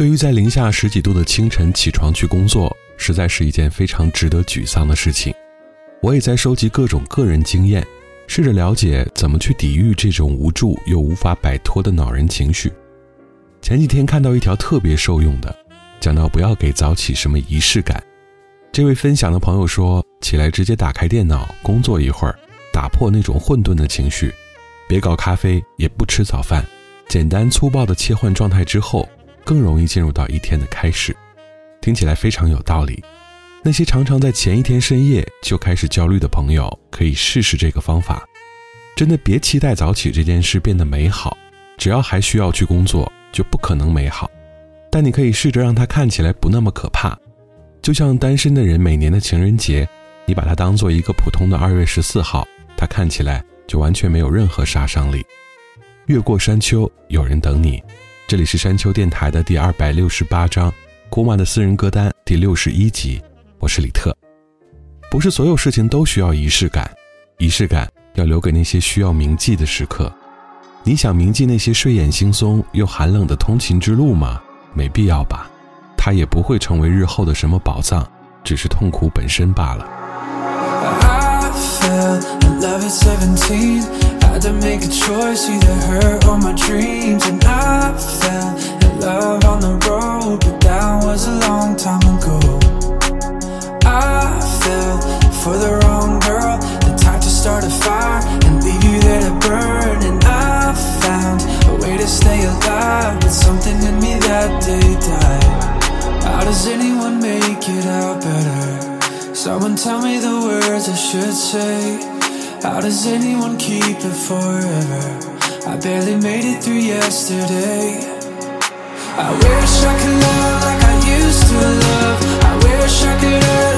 对于在零下十几度的清晨起床去工作，实在是一件非常值得沮丧的事情。我也在收集各种个人经验，试着了解怎么去抵御这种无助又无法摆脱的恼人情绪。前几天看到一条特别受用的，讲到不要给早起什么仪式感。这位分享的朋友说，起来直接打开电脑工作一会儿，打破那种混沌的情绪，别搞咖啡，也不吃早饭，简单粗暴的切换状态之后。更容易进入到一天的开始，听起来非常有道理。那些常常在前一天深夜就开始焦虑的朋友，可以试试这个方法。真的别期待早起这件事变得美好，只要还需要去工作，就不可能美好。但你可以试着让它看起来不那么可怕，就像单身的人每年的情人节，你把它当做一个普通的二月十四号，它看起来就完全没有任何杀伤力。越过山丘，有人等你。这里是山丘电台的第二百六十八章，古马的私人歌单第六十一集。我是李特。不是所有事情都需要仪式感，仪式感要留给那些需要铭记的时刻。你想铭记那些睡眼惺忪又寒冷的通勤之路吗？没必要吧，它也不会成为日后的什么宝藏，只是痛苦本身罢了。I fell love at 17. Had to make a choice, either her or my dreams. And I fell in love on the road, but that was a long time ago. I fell for the wrong girl, the type to start a fire and leave you there to burn. And I found a way to stay alive, but something in me that day died. How does anyone make it out better? Someone tell me the words I should say. How does anyone keep it forever? I barely made it through yesterday. I wish I could love like I used to love. I wish I could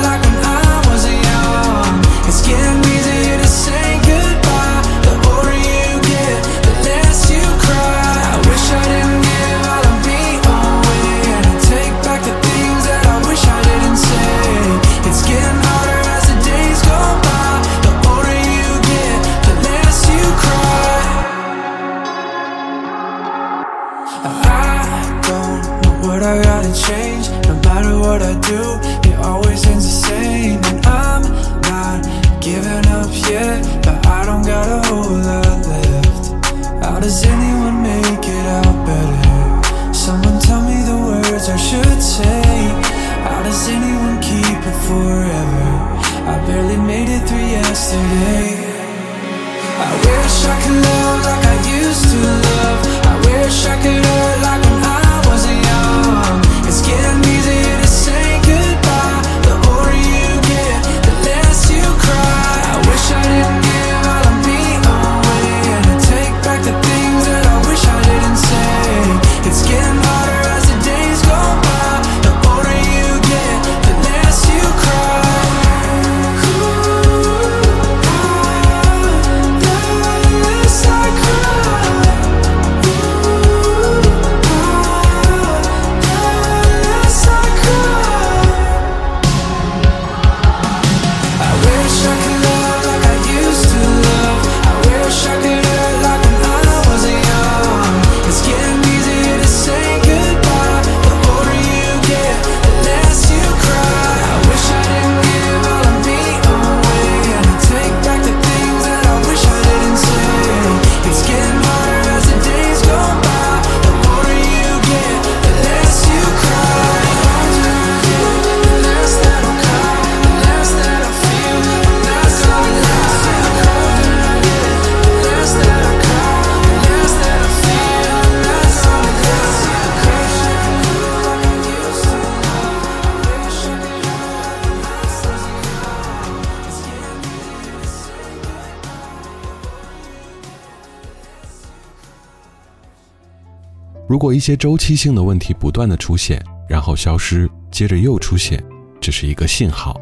如果一些周期性的问题不断的出现，然后消失，接着又出现，这是一个信号，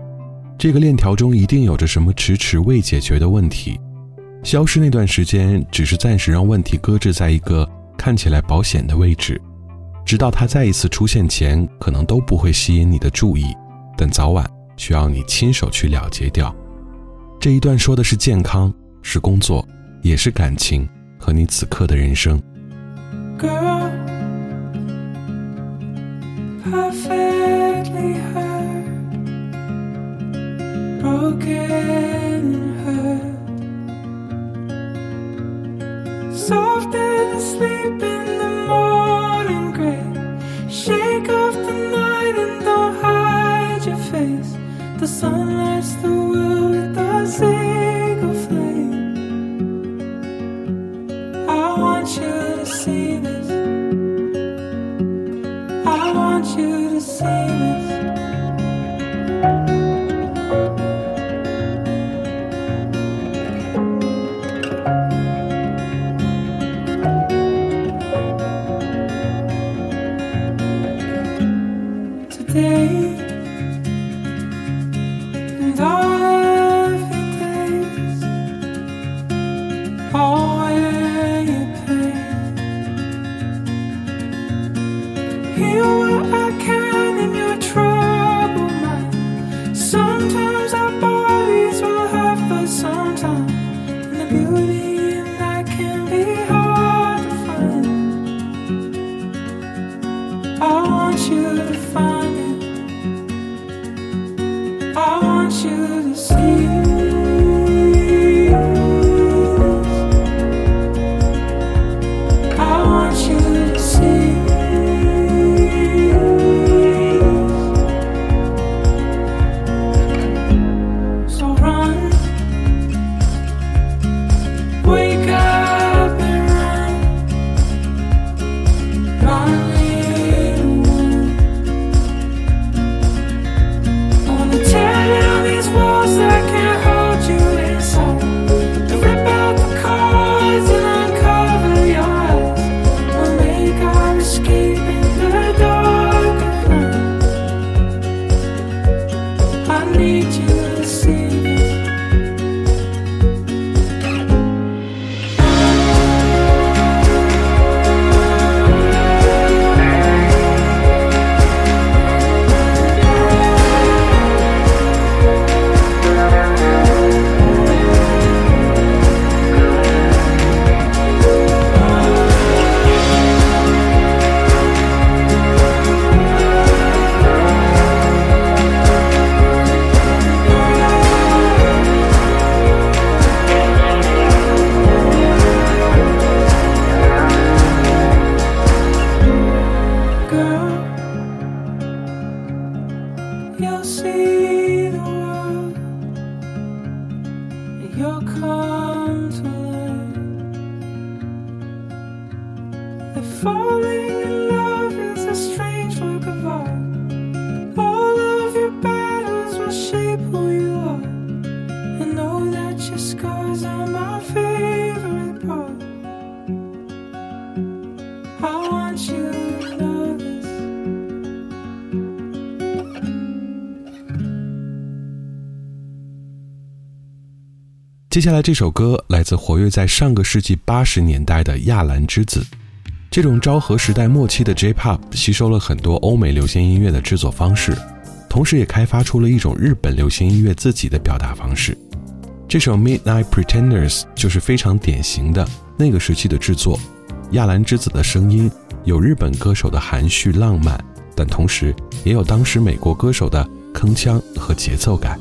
这个链条中一定有着什么迟迟未解决的问题。消失那段时间，只是暂时让问题搁置在一个看起来保险的位置，直到它再一次出现前，可能都不会吸引你的注意，但早晚需要你亲手去了结掉。这一段说的是健康，是工作，也是感情和你此刻的人生。Girl, perfectly hurt, broken hurt, soft and asleep in the morning gray. Shake off the night and don't hide your face. The sun lights the world 接下来这首歌来自活跃在上个世纪八十年代的亚兰之子。这种昭和时代末期的 J-Pop 吸收了很多欧美流行音乐的制作方式，同时也开发出了一种日本流行音乐自己的表达方式。这首《Midnight Pretenders》就是非常典型的那个时期的制作。亚兰之子的声音有日本歌手的含蓄浪漫，但同时也有当时美国歌手的铿锵和节奏感。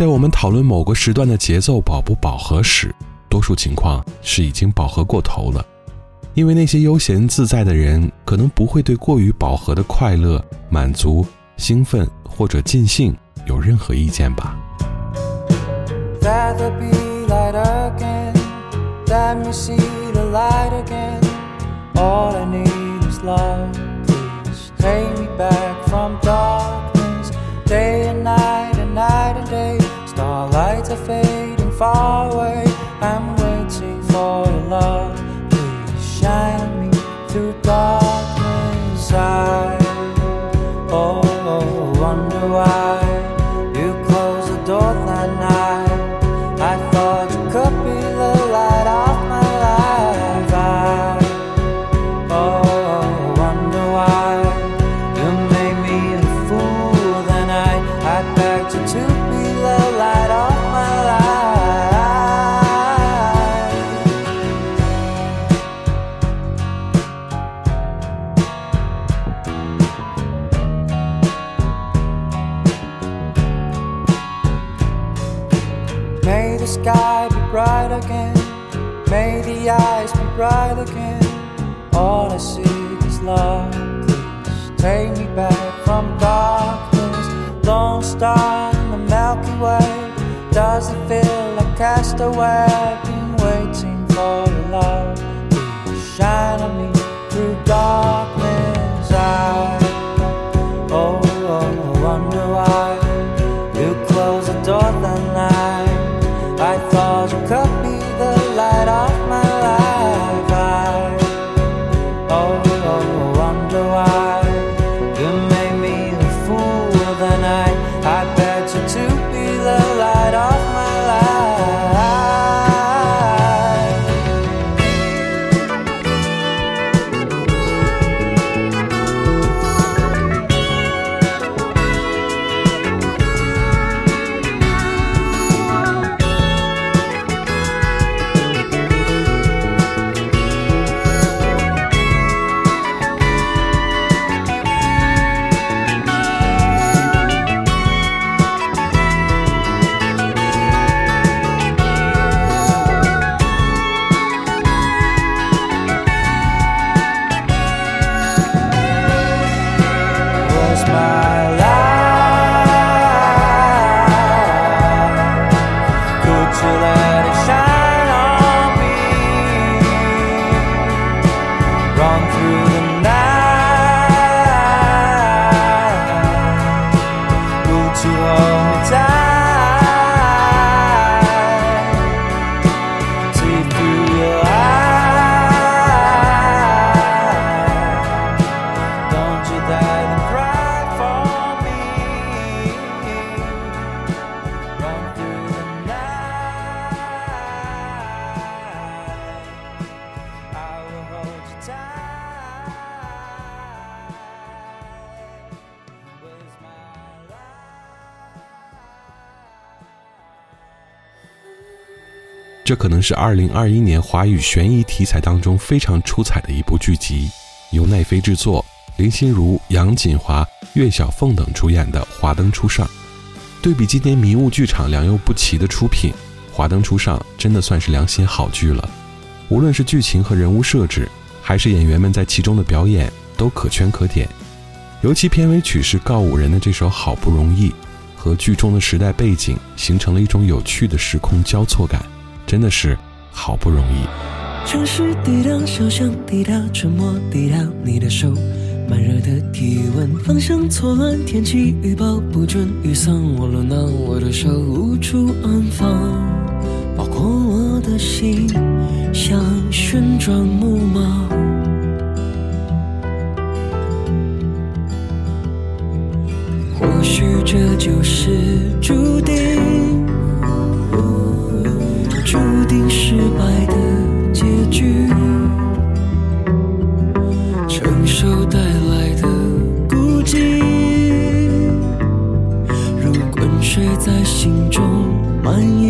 在我们讨论某个时段的节奏饱不饱和时，多数情况是已经饱和过头了。因为那些悠闲自在的人，可能不会对过于饱和的快乐、满足、兴奋或者尽兴有任何意见吧。are fading far away. I'm bright again. May the eyes be bright again. All I see is love. Please take me back from darkness. Lone star in the Milky Way. Does it feel like castaway? I've been waiting for your love. Please shine on me through darkness. 是二零二一年华语悬疑题材当中非常出彩的一部剧集，由奈飞制作，林心如、杨锦华、岳小凤等主演的《华灯初上》。对比今年迷雾剧场良莠不齐的出品，《华灯初上》真的算是良心好剧了。无论是剧情和人物设置，还是演员们在其中的表演，都可圈可点。尤其片尾曲是告五人的这首《好不容易》，和剧中的时代背景形成了一种有趣的时空交错感。真的是好不容易。城市滴答，小巷滴答，沉默滴答，你的手，慢热的体温，方向错乱，天气预报不准，雨伞我落难，我的手无处安放，包括我的心，像旋转木马。或许这就是注定。受带来的孤寂，如滚水在心中蔓延。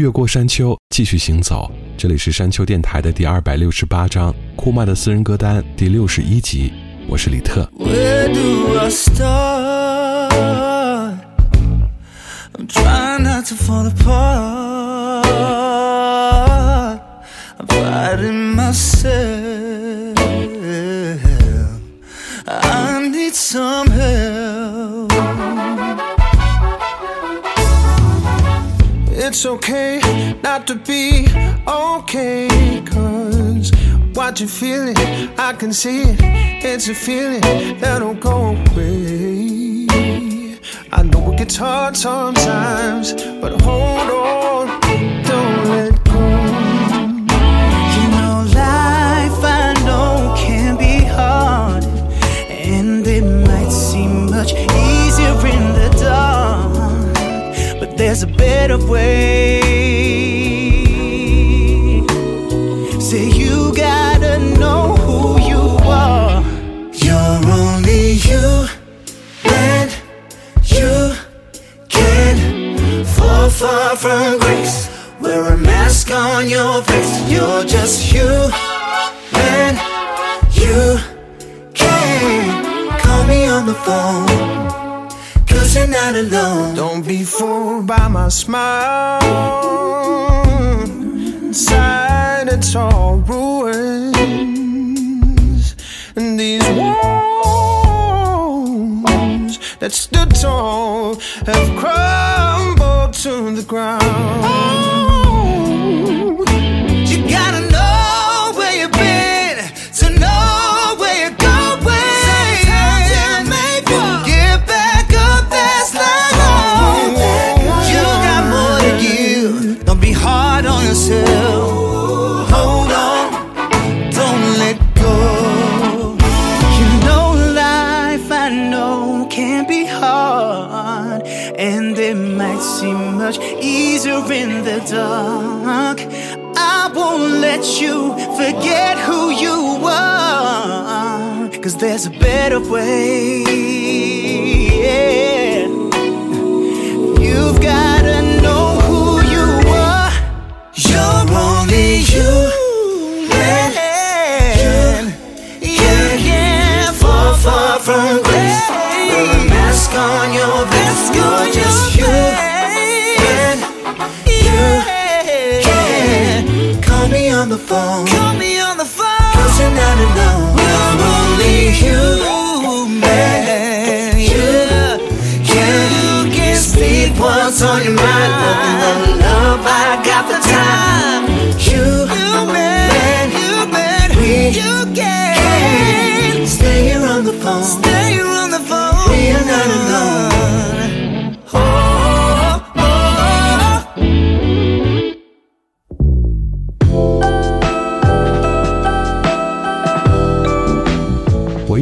越过山丘，继续行走。这里是山丘电台的第二百六十八章，库麦的私人歌单第六十一集。我是李特。Fighting myself. It's okay not to be okay, cause what you're feeling, I can see it. It's a feeling that'll go away. I know it gets hard sometimes, but hold on, there's a better way. Say you gotta know who you are. You're only you, and you can fall far from grace. Wear a mask on your face. You're just you, and you can call me on the phone. Cause you're not alone. Don't be fooled by my smile. Inside, it's all ruins. And these walls that stood tall have crumbled to the ground. Much easier in the dark. I won't let you forget who you are, cause there's a better way. Yeah. You've gotta know on the phone. Call me on the phone. Cause you're not alone. You're only you. Man. You can, you can speak what's on your mind.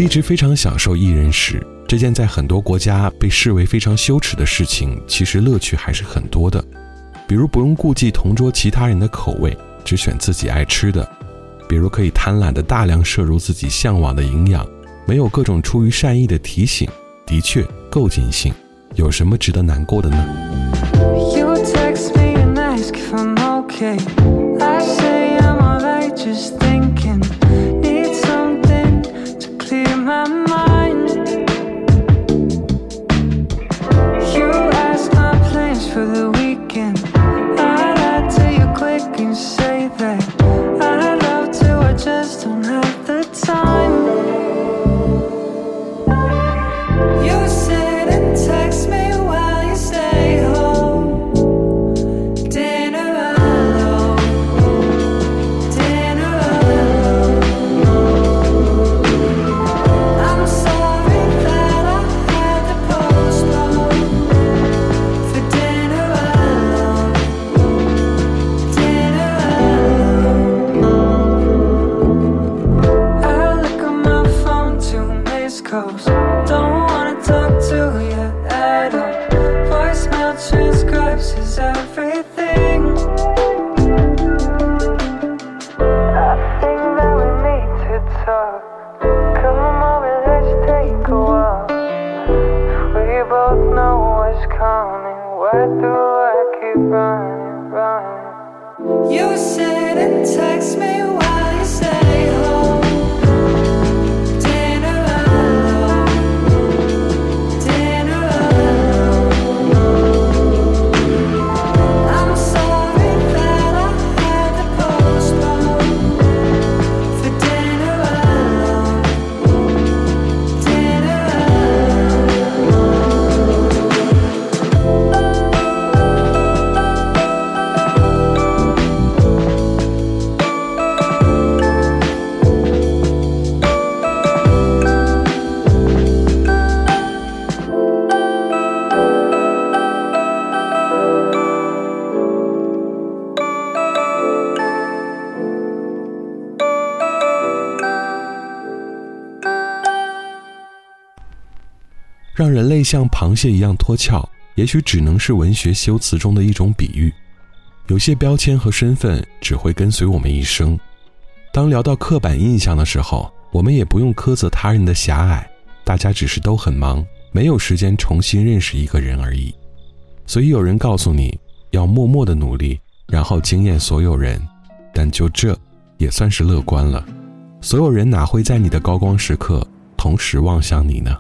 一直非常享受一人食这件在很多国家被视为非常羞耻的事情，其实乐趣还是很多的。比如不用顾忌同桌其他人的口味，只选自己爱吃的；比如可以贪婪的大量摄入自己向往的营养，没有各种出于善意的提醒，的确够尽兴。有什么值得难过的呢？baby 让人类像螃蟹一样脱壳，也许只能是文学修辞中的一种比喻。有些标签和身份只会跟随我们一生。当聊到刻板印象的时候，我们也不用苛责他人的狭隘，大家只是都很忙，没有时间重新认识一个人而已。所以有人告诉你要默默的努力，然后惊艳所有人，但就这也算是乐观了。所有人哪会在你的高光时刻同时望向你呢？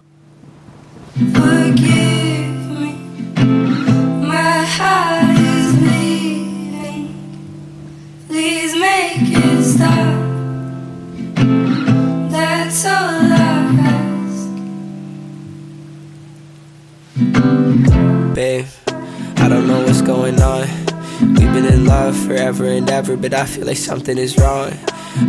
But I feel like something is wrong.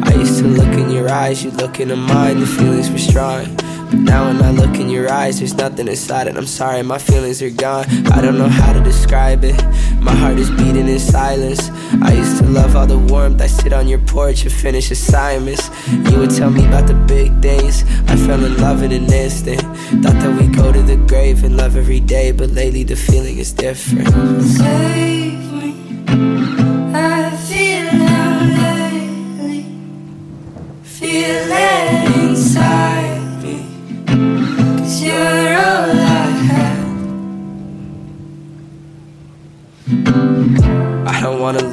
I used to look in your eyes, you look into mine, the feelings were strong. Now when I look in your eyes, there's nothing inside it. I'm sorry, my feelings are gone. I don't know how to describe it. My heart is beating in silence. I used to love all the warmth. I sit on your porch and finish assignments. You would tell me about the big things. I fell in love in an instant. Thought that we'd go to the grave and love every day, but lately the feeling is different. Save me.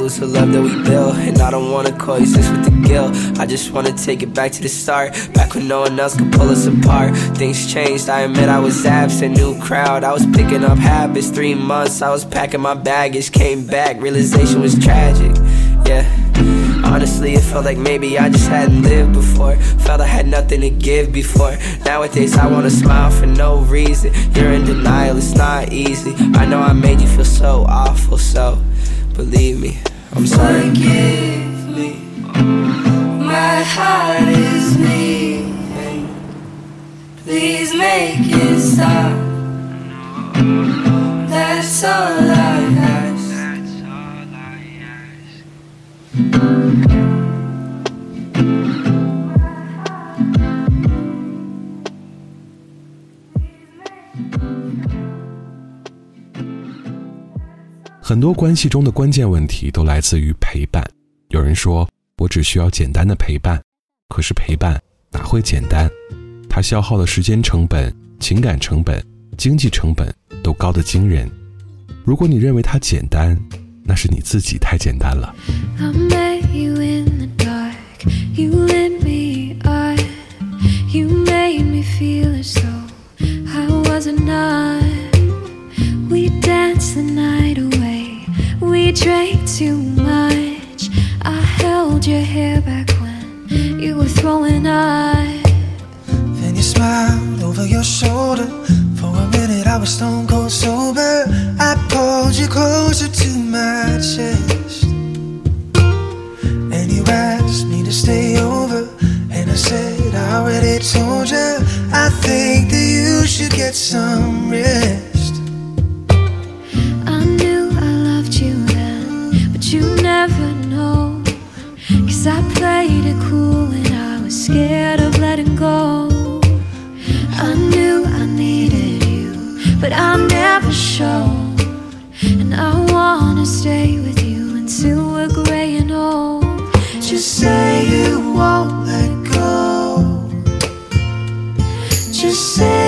Don't the love that we built, and I don't wanna coexist with the guilt. I just wanna take it back to the start, back when no one else could pull us apart. Things changed, I admit I was absent, new crowd. I was picking up habits, three months, I was packing my baggage, came back, realization was tragic. Yeah. Honestly, it felt like maybe I just hadn't lived before. Felt I had nothing to give before. Nowadays, I wanna smile for no reason. You're in denial, it's not easy. I know I made you feel so awful, so believe me, I'm sorry. Forgive me. My heart is bleeding. Please make it stop. That's all I ask. 很多关系中的关键问题都来自于陪伴。有人说，我只需要简单的陪伴，可是陪伴哪会简单？它消耗的时间成本、情感成本、经济成本都高得惊人。如果你认为它简单，那是你自己太简单了。Drank too much. I held your hair back when you were throwing up. Then you smiled over your shoulder. For a minute, I was stone cold sober. I pulled you closer to my chest. And you asked me to stay over. And I said, I already told you. I think that you should get some rest. Scared of letting go. I knew I needed you, but I never showed. And I wanna stay with you until we're gray and old. Just say you won't let go. Just say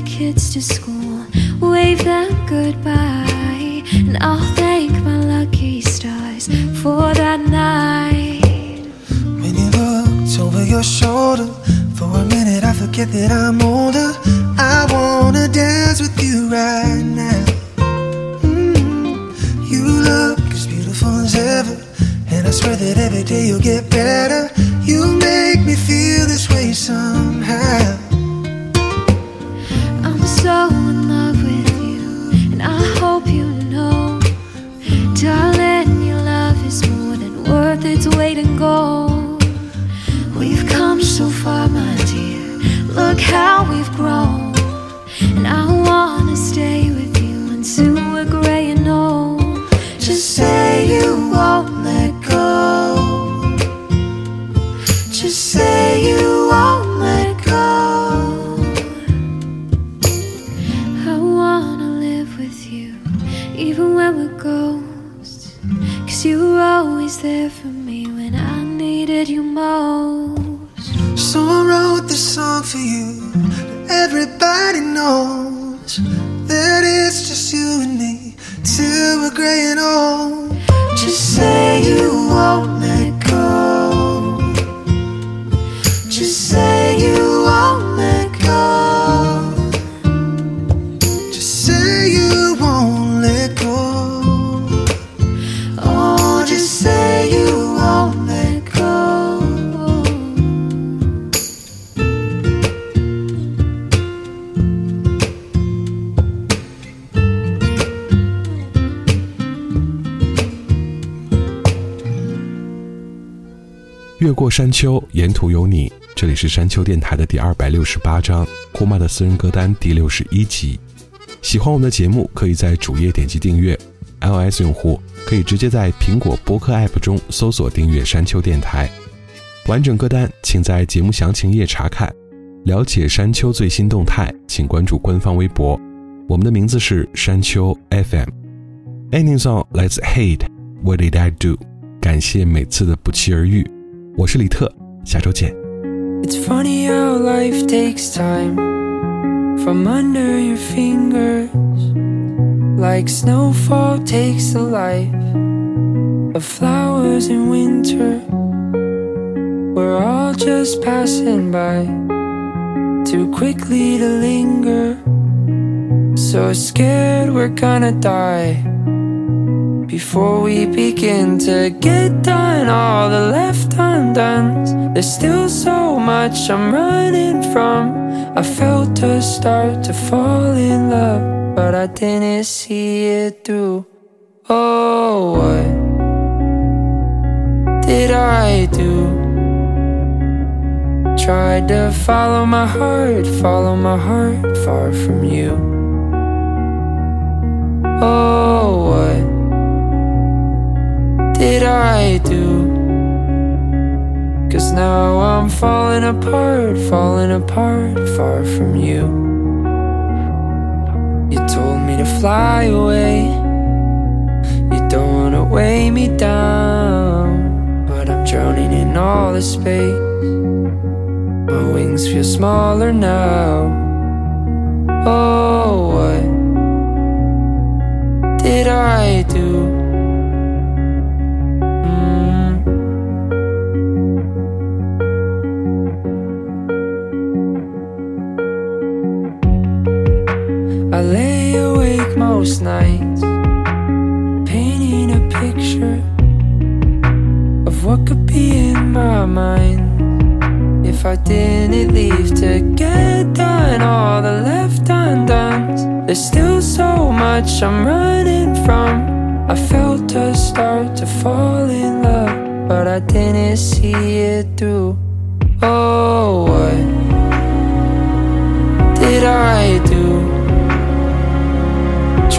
the kids to school, wave them goodbye. And I'll thank my lucky stars for that night. When you looked over your shoulder, for a minute I forget that I'm older. I wanna dance with you right now. Mm, You look as beautiful as ever, and I swear that every day you'll get better. You make me feel this way somehow. We've grown. 越过山丘，沿途有你。这里是山丘电台的第二百六十八章，库妈的私人歌单第六十一集。喜欢我们的节目，可以在主页点击订阅。iOS 用户可以直接在苹果播客 App 中搜索订阅山丘电台。完整歌单请在节目详情页查看。了解山丘最新动态，请关注官方微博。我们的名字是山丘 FM。Ending song Let's Hate What Did I Do？感谢每次的不期而遇。我是李特，下周见。 It's funny how life takes time from under your fingers, like snowfall takes the life of flowers in winter. We're all just passing by, too quickly to linger. So scared we're gonna die before we begin to get done all the left undone. There's still so much I'm running from. I felt a start to fall in love, but I didn't see it through. Oh, what did I do? Tried to follow my heart, follow my heart far from you. Oh, what did I do? Cause now I'm falling apart, falling apart, far from you. You told me to fly away, you don't wanna weigh me down. But I'm drowning in all the space, my wings feel smaller now. Oh, what did I do? Most nights, painting a picture of what could be in my mind if I didn't leave to get done all the left undone. There's still so much I'm running from. I felt a start to fall in love, but I didn't see it through. Oh,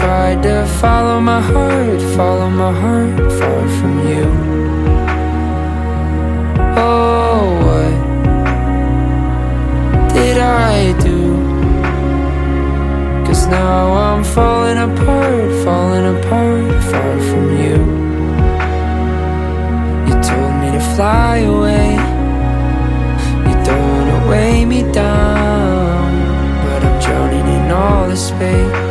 Tried to follow my heart, follow my heart far from you. Oh, what did I do? Cause now I'm falling apart, falling apart far from you. You told me to fly away, you don't wanna weigh me down. But I'm drowning in all the space.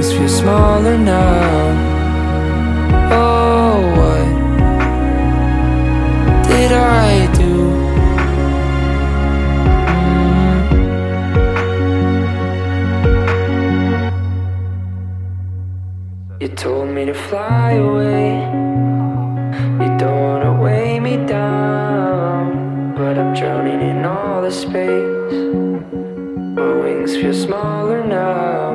My wings feel smaller now. Oh, what did I do? Mm. You told me to fly away. You don't wanna weigh me down. But I'm drowning in all the space. My wings feel smaller now.